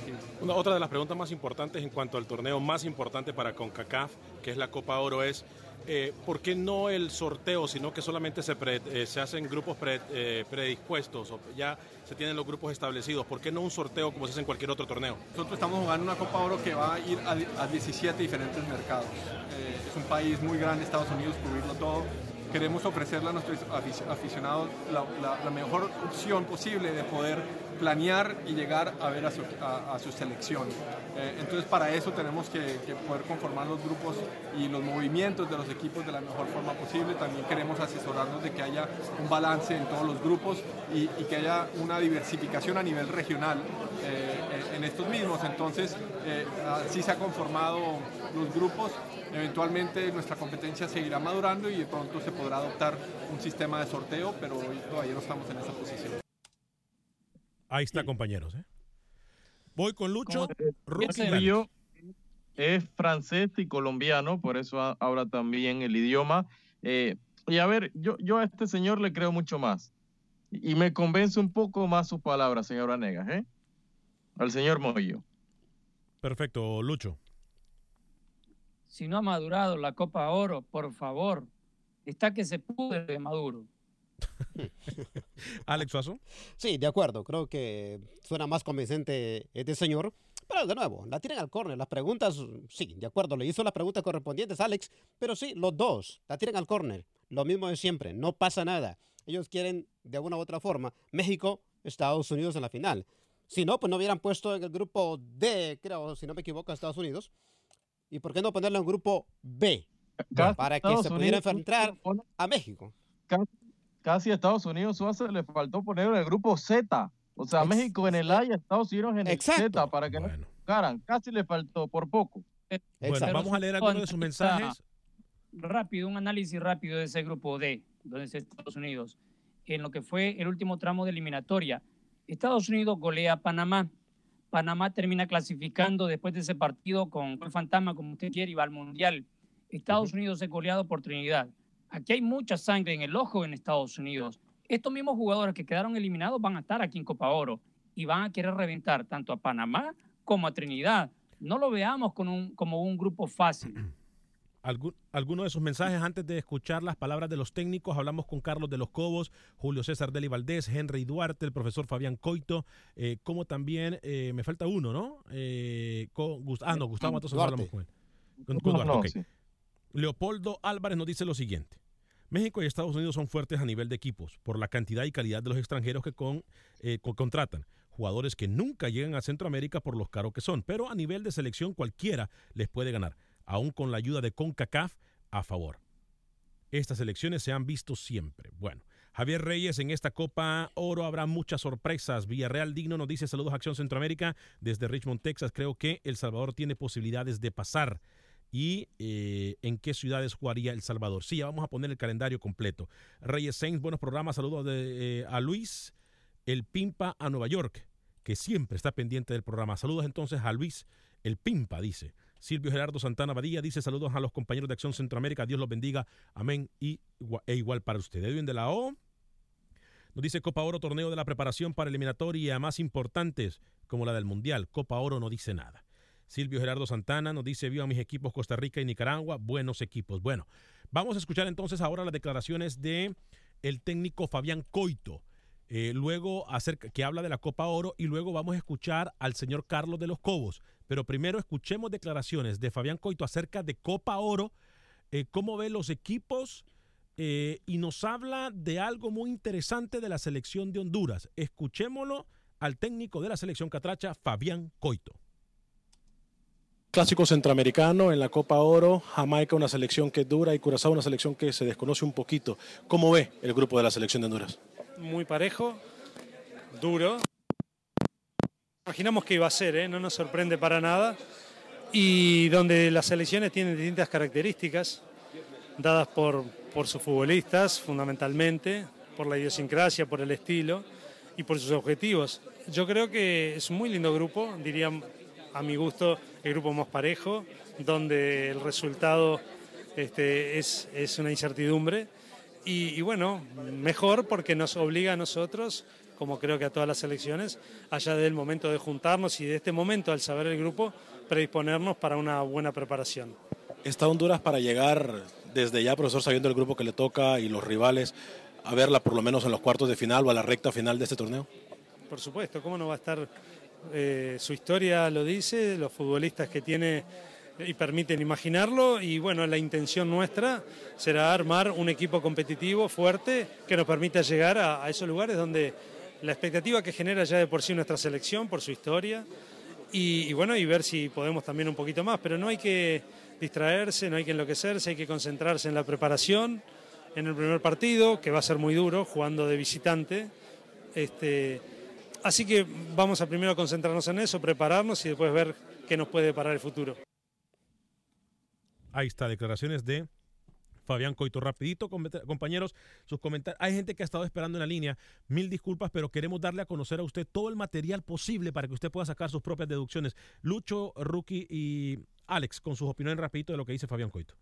Otra de las preguntas más importantes en cuanto al torneo más importante para CONCACAF, que es la Copa Oro, es eh, ¿por qué no el sorteo, sino que solamente se, pre- eh, se hacen grupos pre- eh, predispuestos o ya se tienen los grupos establecidos? ¿Por qué no un sorteo como se hace en cualquier otro torneo? Nosotros estamos jugando una Copa Oro que va a ir a, a 17 diferentes mercados. Eh, es un país muy grande, Estados Unidos, cubrirlo todo. Queremos ofrecerle a nuestros afic- aficionados la, la- la mejor opción posible de poder planear y llegar a ver a su, a- selección. Eh, entonces para eso tenemos que, poder conformar los grupos y los movimientos de los equipos de la mejor forma posible. También queremos asesorarnos de que haya un balance en todos los grupos y, que haya una diversificación a nivel regional eh, en estos mismos. Entonces eh, así se han conformado los grupos. Eventualmente nuestra competencia seguirá madurando y de pronto se podrá adoptar un sistema de sorteo, pero hoy todavía no estamos en esa posición. Ahí está, compañeros. ¿eh? Voy con Lucho. Rookie Ese Galich. tío es francés y colombiano, por eso ha- habla también el idioma. Eh, y a ver, yo, yo a este señor le creo mucho más. Y me convence un poco más sus palabras, señor Anegas, ¿eh? Al señor Moyo. Perfecto, Lucho. Si no ha madurado la Copa Oro, por favor, está que se pudre de maduro. [laughs] Alex Suazo. Sí, de acuerdo. Creo que suena más convincente este señor. Pero de nuevo, la tiran al córner. Las preguntas, sí, de acuerdo. Le hizo las preguntas correspondientes Alex. Pero sí, los dos la tiran al córner. Lo mismo de siempre. No pasa nada. Ellos quieren, de una u otra forma, México, Estados Unidos en la final. Si no, pues no hubieran puesto en el grupo D, creo, si no me equivoco, a Estados Unidos. ¿Y por qué no ponerlo en grupo B? Para que Estados se pudiera Unidos- enfrentar a México. Casi, casi a Estados Unidos Suazo le faltó poner en el grupo Z. O sea, México en el A y Estados Unidos en el Z para que no tocaran. Casi le faltó, por poco. Bueno, vamos a leer algunos de sus mensajes. Rápido, un análisis rápido de ese grupo D, donde está Estados Unidos, en lo que fue el último tramo de eliminatoria. Estados Unidos golea a Panamá. Panamá termina clasificando después de ese partido con gol fantasma, como usted quiere, y va al Mundial. Estados Unidos es goleado por Trinidad. Aquí hay mucha sangre en el ojo en Estados Unidos. Estos mismos jugadores que quedaron eliminados van a estar aquí en Copa Oro y van a querer reventar tanto a Panamá como a Trinidad. no lo veamos con un, como un grupo fácil. [clears throat] alguno de sus mensajes antes de escuchar las palabras de los técnicos. Hablamos con Carlos de los Cobos, Julio César Deli Valdés, Henry Duarte, el profesor Fabián Coito, eh, como también, eh, me falta uno, ¿no? Eh, con, ah, no, Gustavo Matos hablamos con él. Con, Leopoldo Álvarez nos dice lo siguiente. México y Estados Unidos son fuertes a nivel de equipos por la cantidad y calidad de los extranjeros que con, contratan. Jugadores que nunca llegan a Centroamérica por los caros que son, pero a nivel de selección cualquiera les puede ganar aún con la ayuda de CONCACAF a favor. Estas elecciones se han visto siempre. Bueno, Javier Reyes, en esta Copa Oro habrá muchas sorpresas. Villarreal Digno nos dice saludos a Acción Centroamérica desde Richmond, Texas. Creo que El Salvador tiene posibilidades de pasar. ¿Y eh, en qué ciudades jugaría El Salvador? Sí, ya vamos a poner el calendario completo. Reyes Saints, buenos programas. Saludos de, eh, a Luis, el Pimpa a Nueva York, que siempre está pendiente del programa. Saludos entonces a Luis, el Pimpa, dice. Silvio Gerardo Santana Badilla dice saludos a los compañeros de Acción Centroamérica. Dios los bendiga. Amén. Y, e igual para usted. Edwin de la O. Nos dice Copa Oro, torneo de la preparación para eliminatoria más importantes como la del Mundial. Copa Oro no dice nada. Silvio Gerardo Santana nos dice, viva mis equipos Costa Rica y Nicaragua, buenos equipos. Bueno, vamos a escuchar entonces ahora las declaraciones de el técnico Fabián Coito. Eh, luego acerca, que habla de la Copa Oro y luego vamos a escuchar al señor Carlos de los Cobos, pero primero escuchemos declaraciones de Fabián Coito acerca de Copa Oro, eh, cómo ve los equipos eh, y nos habla de algo muy interesante de la selección de Honduras. Escuchémoslo al técnico de la selección catracha, Fabián Coito. Clásico centroamericano en la Copa Oro, Jamaica una selección que es dura y Curazao una selección que se desconoce un poquito. ¿Cómo ve el grupo de la selección de Honduras? Muy parejo, duro, Imaginamos que iba a ser, ¿eh? no nos sorprende para nada. Y donde las selecciones tienen distintas características, dadas por, por sus futbolistas fundamentalmente, por la idiosincrasia, por el estilo y por sus objetivos. Yo creo que es un muy lindo grupo, diría a mi gusto el grupo más parejo, donde el resultado este, es, es una incertidumbre. Y, y, bueno, mejor porque nos obliga a nosotros como creo que a todas las elecciones, allá del momento de juntarnos y de este momento, al saber el grupo, predisponernos para una buena preparación. ¿Está Honduras para llegar desde ya, profesor, sabiendo el grupo que le toca y los rivales, a verla por lo menos en los cuartos de final o a la recta final de este torneo? Por supuesto, ¿cómo no va a estar? Eh, su historia lo dice, los futbolistas que tiene y permiten imaginarlo y bueno, la intención nuestra será armar un equipo competitivo fuerte que nos permita llegar a esos lugares donde la expectativa que genera ya de por sí nuestra selección, por su historia, y, bueno, y ver si podemos también un poquito más, pero no hay que distraerse, no hay que enloquecerse, hay que concentrarse en la preparación, en el primer partido, que va a ser muy duro, jugando de visitante. Este, así que vamos a primero concentrarnos en eso, prepararnos y después ver qué nos puede parar el futuro. Ahí está, declaraciones de Fabián Coito. Rapidito, compañeros, sus comentarios. Hay gente que ha estado esperando en la línea. Mil disculpas, pero queremos darle a conocer a usted todo el material posible para que usted pueda sacar sus propias deducciones. Lucho, Rookie y Alex, con sus opiniones rapidito de lo que dice Fabián Coito.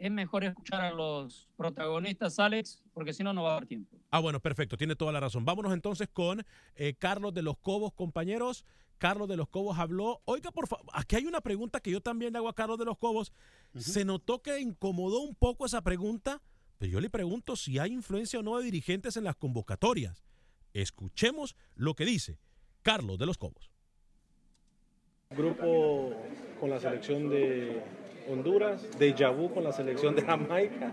Es mejor escuchar a los protagonistas, Alex, porque si no, no va a haber tiempo. Ah, bueno, perfecto, tiene toda la razón. Vámonos entonces con eh, Carlos de los Cobos, compañeros. Carlos de los Cobos habló. Oiga, por favor, aquí hay una pregunta que yo también le hago a Carlos de los Cobos. Se notó que incomodó un poco esa pregunta, pero yo le pregunto si hay influencia o no de dirigentes en las convocatorias. Escuchemos lo que dice Carlos de los Cobos. Grupo con la selección de Honduras, de Yabú con la selección de Jamaica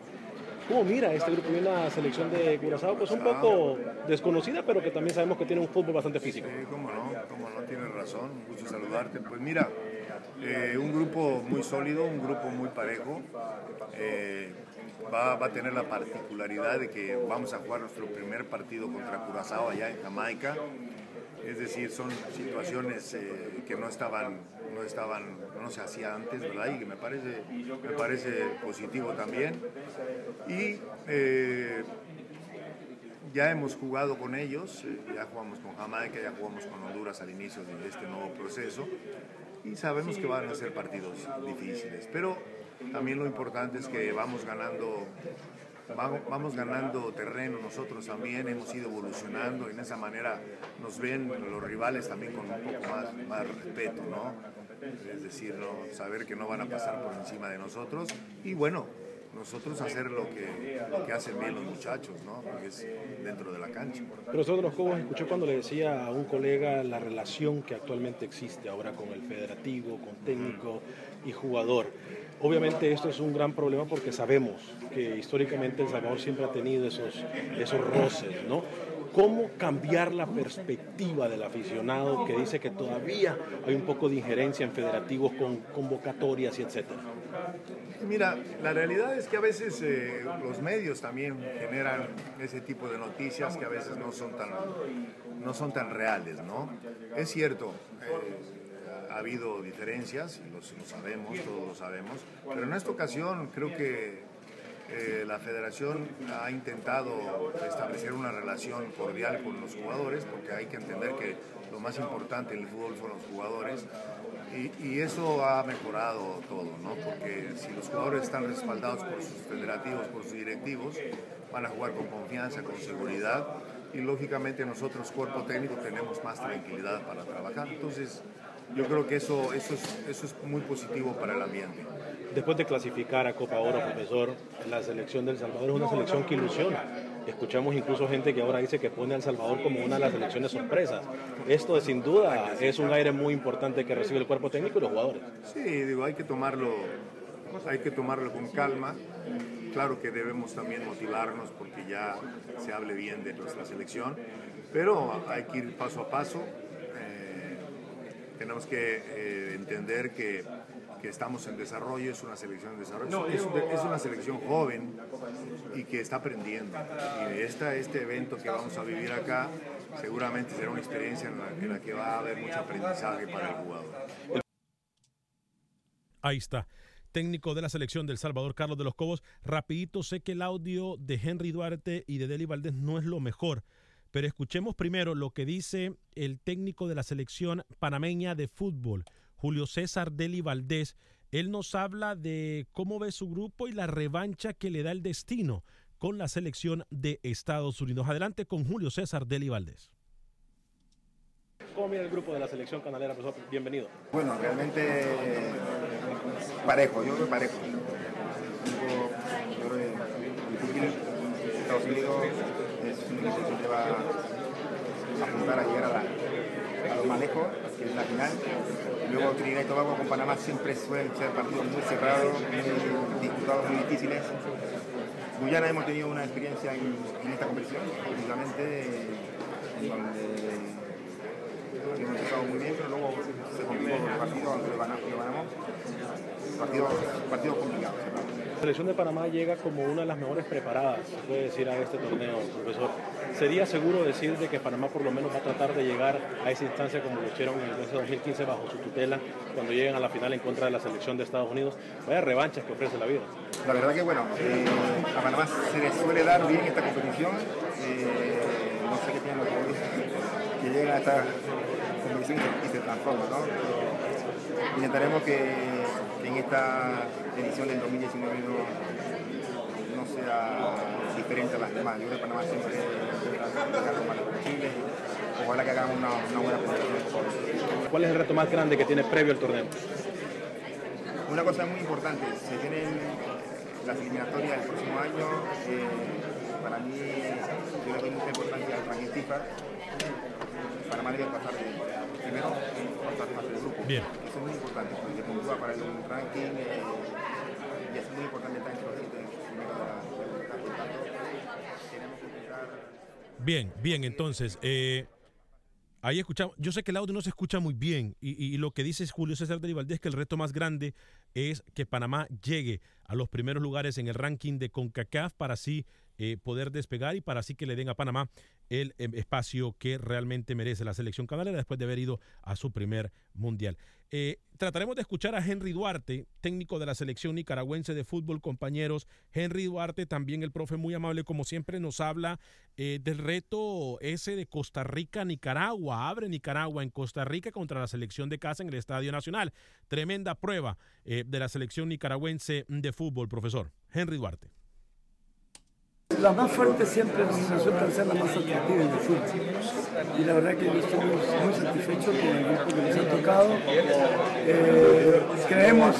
¿Cómo mira este grupo y una selección de Curazao pues un poco desconocida, pero que también sabemos que tiene un fútbol bastante físico? Sí, cómo no, cómo no, tienes razón, un gusto saludarte. Pues mira, eh, un grupo muy sólido, un grupo muy parejo. Eh, va, va, a tener la particularidad de que vamos a jugar nuestro primer partido contra Curazao allá en Jamaica. Es decir, son situaciones eh, que no estaban, no estaban, no se hacía antes, ¿verdad? Y que me parece, me parece positivo también. Y eh, ya hemos jugado con ellos, eh, ya jugamos con Jamaica, ya jugamos con Honduras al inicio de este nuevo proceso y sabemos que van a ser partidos difíciles, pero también lo importante es que vamos ganando vamos, vamos ganando terreno nosotros también, hemos ido evolucionando y en esa manera nos ven los rivales también con un poco más, más respeto, ¿no? Es decir, ¿no? saber que no van a pasar por encima de nosotros y bueno, nosotros hacer lo que, lo que hacen bien los muchachos, ¿no? Porque es dentro de la cancha. Profesor de los Cobos, escuché cuando le decía a un colega la relación que actualmente existe ahora con el federativo, con técnico y jugador. Obviamente esto es un gran problema porque sabemos que históricamente El Salvador siempre ha tenido esos, esos roces, ¿no? ¿Cómo cambiar la perspectiva del aficionado que dice que todavía hay un poco de injerencia en federativos con convocatorias y etcétera? Mira, la realidad es que a veces eh, los medios también generan ese tipo de noticias que a veces no son tan, no son tan reales, ¿no? Es cierto, eh, ha habido diferencias, y lo, lo sabemos, todos lo sabemos, pero en esta ocasión creo que eh, la federación ha intentado establecer una relación cordial con los jugadores, porque hay que entender que lo más importante en el fútbol son los jugadores, y, y, eso ha mejorado todo, ¿no? Porque si los jugadores están respaldados por sus federativos, por sus directivos, van a jugar con confianza, con seguridad, y lógicamente nosotros, cuerpo técnico, tenemos más tranquilidad para trabajar. Entonces, yo creo que eso, eso, es, eso es muy positivo para el ambiente. Después de clasificar a Copa Oro, profesor, la selección del Salvador es una selección que ilusiona. Escuchamos incluso gente que ahora dice que pone al Salvador como una de las selecciones sorpresas. Esto sin duda es un aire muy importante que recibe el cuerpo técnico y los jugadores. Sí, digo, hay que tomarlo, hay que tomarlo con calma. Claro que debemos también motivarnos porque ya se hable bien de nuestra selección, pero hay que ir paso a paso. Tenemos que eh, entender que que estamos en desarrollo, es una selección en desarrollo, es, es, una selección joven y que está aprendiendo. Y esta, este evento que vamos a vivir acá seguramente será una experiencia en la, en la que va a haber mucho aprendizaje para el jugador. Ahí está técnico de la selección del Salvador, Carlos de los Cobos. Rapidito, sé que el audio de Henry Duarte y de Deli Valdés no es lo mejor, pero escuchemos primero lo que dice el técnico de la selección panameña de fútbol, Julio César Deli Valdés. Él nos habla de cómo ve su grupo y la revancha que le da el destino con la selección de Estados Unidos. Adelante con Julio César Deli Valdés. ¿Cómo mira el grupo de la selección canalera, profesor? Bienvenido. Bueno, realmente parejo, yo creo parejo. Yo creo que. Estados Unidos es un equipo que va a apuntar a llegar a, la, a más lejos, que es la final. Luego Trinidad y Tobago con Panamá siempre suelen ser partidos muy cerrados, muy disputados, muy difíciles. Guyana hemos tenido una experiencia en, esta competición, precisamente en donde hemos empezado muy bien, pero luego se complicó el partido, aunque lo ganamos. Lo ganamos. Partido, partido complicado. La selección de Panamá llega como una de las mejores preparadas, se puede decir, a este torneo, profesor. ¿Sería seguro decir de que Panamá por lo menos va a tratar de llegar a esa instancia como lo hicieron en el 2015 bajo su tutela, cuando lleguen a la final en contra de la selección de Estados Unidos? Vaya revanchas que ofrece la vida. La verdad que bueno, eh, a Panamá se le suele dar bien esta competición. Eh, no sé qué tienen los futbolistas que llegan a esta competición y se transforman, ¿no? Intentaremos que, en esta edición del 2019 no, no sea diferente a las demás. Yo creo que Panamá siempre lo más posible. Ojalá que hagamos una, una buena presentación. ¿Cuál es el reto más grande que tiene previo al torneo? Una cosa muy importante, se tienen las eliminatorias del próximo año. Eh, para mí, yo le doy mucha importancia al FIFA. Panamá debe pasar de primero, pasar más del grupo. Bien. Eso es muy importante, porque puntúa para el ranking eh, y es muy importante estar entre los. Bien, bien, entonces, eh, ahí escuchamos, yo sé que el audio no se escucha muy bien y, y, y lo que dice Julio César de Valdés que el reto más grande es que Panamá llegue a los primeros lugares en el ranking de CONCACAF para así eh, poder despegar y para así que le den a Panamá el eh, espacio que realmente merece la selección canalera después de haber ido a su primer mundial. Eh, trataremos de escuchar a Henry Duarte, técnico de la selección nicaragüense de fútbol, compañeros. Henry Duarte, también el profe muy amable, como siempre, nos habla eh, del reto ese de Costa Rica-Nicaragua. Abre Nicaragua en Costa Rica contra la selección de casa en el Estadio Nacional. Tremenda prueba de la selección nicaragüense de fútbol, profesor. Henry Duarte. La más fuerte siempre resulta ser la más atractiva en el fútbol. Y la verdad que estoy muy, muy satisfecho con el grupo que nos ha tocado. Eh, creemos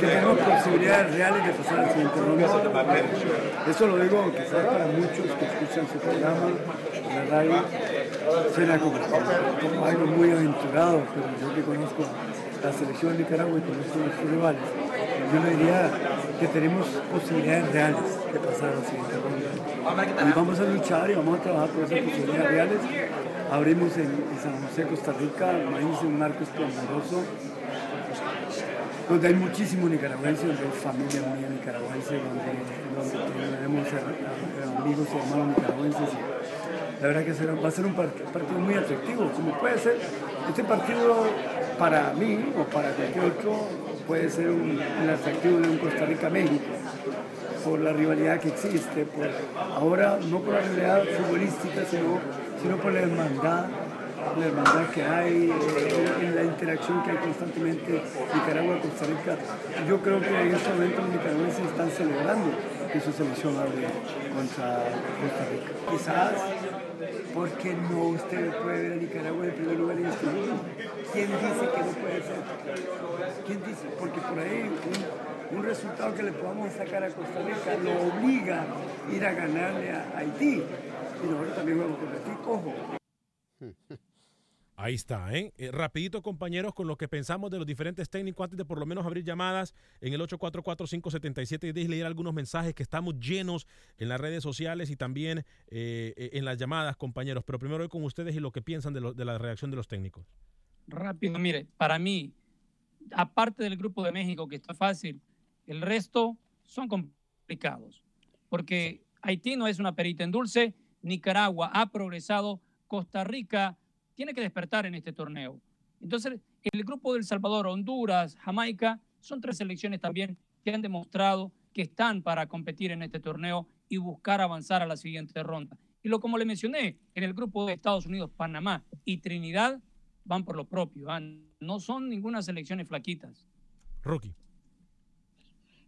que tenemos posibilidades reales de pasar al siguiente ronda. Eso lo digo quizás para muchos que escuchan su programa, la radio, suena como, algo muy aventurado, pero yo que conozco la selección de Nicaragua y conozco a nuestros rivales, yo le diría que tenemos posibilidades reales de pasar a la siguiente ronda. Y vamos a luchar y vamos a trabajar por esas posibilidades reales. Abrimos en, en San José, Costa Rica, imagínense un marco esplendoroso, donde hay muchísimos nicaragüenses, donde hay familia mía nicaragüense, donde, donde tenemos amigos y hermanos nicaragüenses. La verdad que será, va a ser un partido muy atractivo, como puede ser. Este partido para mí o para cualquier otro puede ser un, un atractivo de un Costa Rica-México por la rivalidad que existe, por, ahora no por la rivalidad futbolística, sino, por la hermandad, la hermandad que hay, eh, en la interacción que hay constantemente Nicaragua-Costa Rica. Yo creo que en este momento los nicaragüenses están celebrando que su selección hable contra Costa Rica. Quizás porque no usted puede ver a Nicaragua en primer lugar en este mundo. ¿Quién dice que no puede ser? ¿Quién dice? Porque por ahí un resultado que le podamos sacar a Costa Rica lo obliga a ir a ganarle a Haití. Y nosotros también vamos con Haití, cojo. [laughs] Ahí está, ¿eh? ¿eh? Rapidito, compañeros, con lo que pensamos de los diferentes técnicos antes de por lo menos abrir llamadas en el 844-577 y leer algunos mensajes que estamos llenos en las redes sociales y también eh, en las llamadas, compañeros. Pero primero voy con ustedes y lo que piensan de, lo, de la reacción de los técnicos. Rápido, mire, para mí, aparte del grupo de México, que está fácil, el resto son complicados. Porque Haití no es una perita en dulce, Nicaragua ha progresado, Costa Rica tiene que despertar en este torneo. Entonces, el grupo del Salvador, Honduras, Jamaica, son tres selecciones también que han demostrado que están para competir en este torneo y buscar avanzar a la siguiente ronda. Y lo como le mencioné, en el grupo de Estados Unidos, Panamá y Trinidad van por lo propio. ¿ah? No son ninguna selecciones flaquitas. Rookie.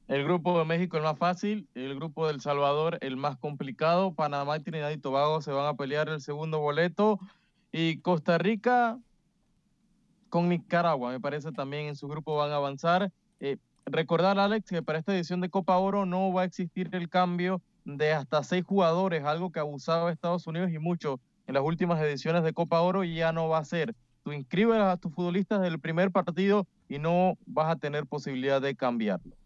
El grupo de México el más fácil, el grupo del Salvador el más complicado. Panamá Trinidad y Tobago se van a pelear el segundo boleto. Y Costa Rica con Nicaragua, me parece también en su grupo van a avanzar. Eh, recordar, Alex, que para esta edición de Copa Oro no va a existir el cambio de hasta seis jugadores, algo que abusaba Estados Unidos y mucho en las últimas ediciones de Copa Oro, y ya no va a ser. Tú inscribes a tus futbolistas del primer partido y no vas a tener posibilidad de cambiarlo.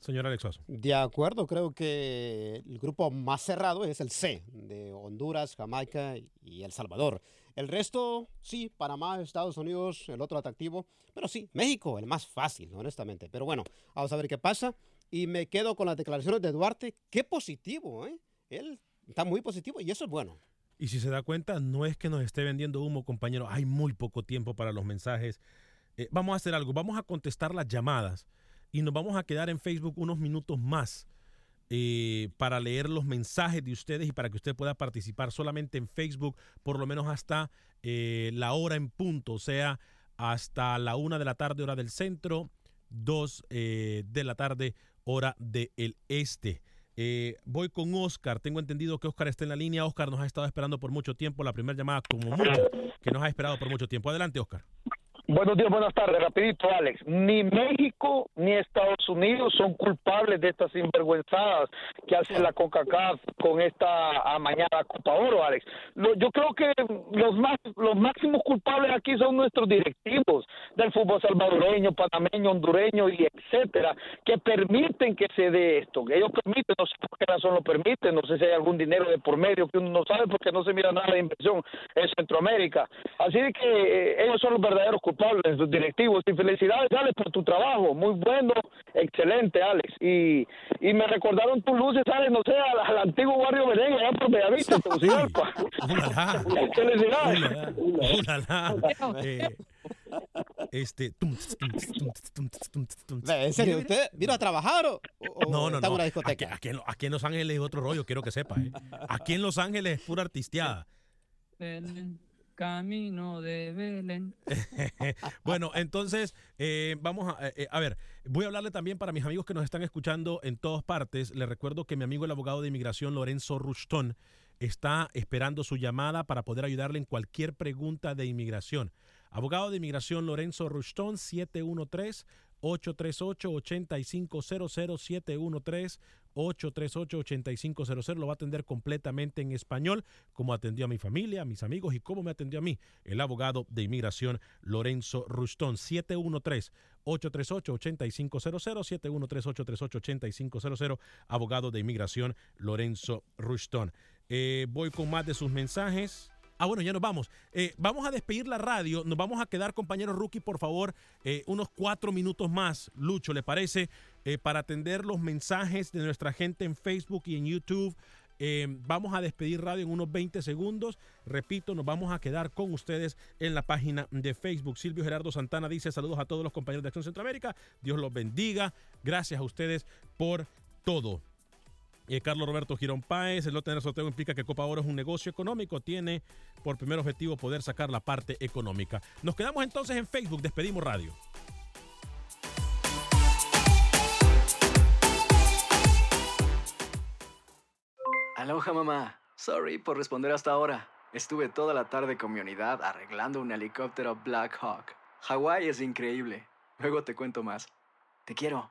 Señor Alexoso. De acuerdo, creo que el grupo más cerrado es el C, de Honduras, Jamaica y El Salvador. El resto, sí, Panamá, Estados Unidos, el otro atractivo, pero sí, México, el más fácil, honestamente. Pero bueno, vamos a ver qué pasa. Y me quedo con las declaraciones de Duarte. Qué positivo, ¿eh? Él está muy positivo y eso es bueno. Y si se da cuenta, no es que nos esté vendiendo humo, compañero. Hay muy poco tiempo para los mensajes. Eh, vamos a hacer algo. Vamos a contestar las llamadas y nos vamos a quedar en Facebook unos minutos más eh, para leer los mensajes de ustedes y para que usted pueda participar solamente en Facebook, por lo menos hasta eh, la hora en punto, o sea, hasta la una de la tarde, hora del centro, dos eh, de la tarde, hora del este. voy con Oscar. Tengo entendido que Oscar está en la línea. Oscar nos ha estado esperando por mucho tiempo. La primera llamada, como mucho, que nos ha esperado por mucho tiempo. Adelante, Oscar. Buenos días, buenas tardes. Rapidito, Alex. Ni México ni Estados Unidos son culpables de estas sinvergüenzadas que hace la CONCACAF con esta amañada Copa Oro, Alex. yo creo que los más los máximos culpables aquí son nuestros directivos del fútbol salvadoreño, panameño, hondureño y etcétera, que permiten que se dé esto. Ellos permiten, no sé por qué razón lo permiten, no sé si hay algún dinero de por medio que uno no sabe porque no se mira nada de inversión en Centroamérica. Así que eh, ellos son los verdaderos culpables culpables, sus directivos. Y felicidades, Alex, por tu trabajo. Muy bueno, excelente, Alex. Y, y me recordaron tus luces, Alex, no sé, al, al antiguo barrio Belén, allá por Bellavista, [laughs] Tegucigalpa. [laughs] felicidades. Eh, este. ¿En serio? ¿Usted vino a trabajar o, o no, no, está en no. una discoteca? Aquí, aquí, en, aquí, en, Los Ángeles es otro rollo, quiero que sepa. ¿eh? Aquí en Los Ángeles es pura artisteada. Camino de Belén. [laughs] bueno, entonces, eh, vamos a, eh, a ver, voy a hablarle también para mis amigos que nos están escuchando en todas partes. Les recuerdo que mi amigo el abogado de inmigración Lorenzo Rushton está esperando su llamada para poder ayudarle en cualquier pregunta de inmigración. Abogado de inmigración Lorenzo Rushton, 713 838-8500, 713-838-8500. Lo va a atender completamente en español, como atendió a mi familia, a mis amigos y cómo me atendió a mí el abogado de inmigración Lorenzo Rustón. 713 838-8500, 713-838-8500, abogado de inmigración Lorenzo Rustón. Eh, voy con más de sus mensajes. Ah, bueno, ya nos vamos. Eh, vamos a despedir la radio. Nos vamos a quedar, compañero Rookie, por favor, eh, unos cuatro minutos más, Lucho, ¿le parece? Eh, para atender los mensajes de nuestra gente en Facebook y en YouTube. vamos a despedir radio en unos 20 segundos. Repito, nos vamos a quedar con ustedes en la página de Facebook. Silvio Gerardo Santana dice saludos a todos los compañeros de Acción Centroamérica. Dios los bendiga. Gracias a ustedes por todo. Eh, Carlos Roberto Girón Páez, el no tener sorteo implica que Copa Oro es un negocio económico, tiene por primer objetivo poder sacar la parte económica. Nos quedamos entonces en Facebook, despedimos radio. Aloha mamá, sorry por responder hasta ahora. Estuve toda la tarde con mi unidad arreglando un helicóptero Black Hawk. Hawái es increíble. Luego te cuento más. Te quiero.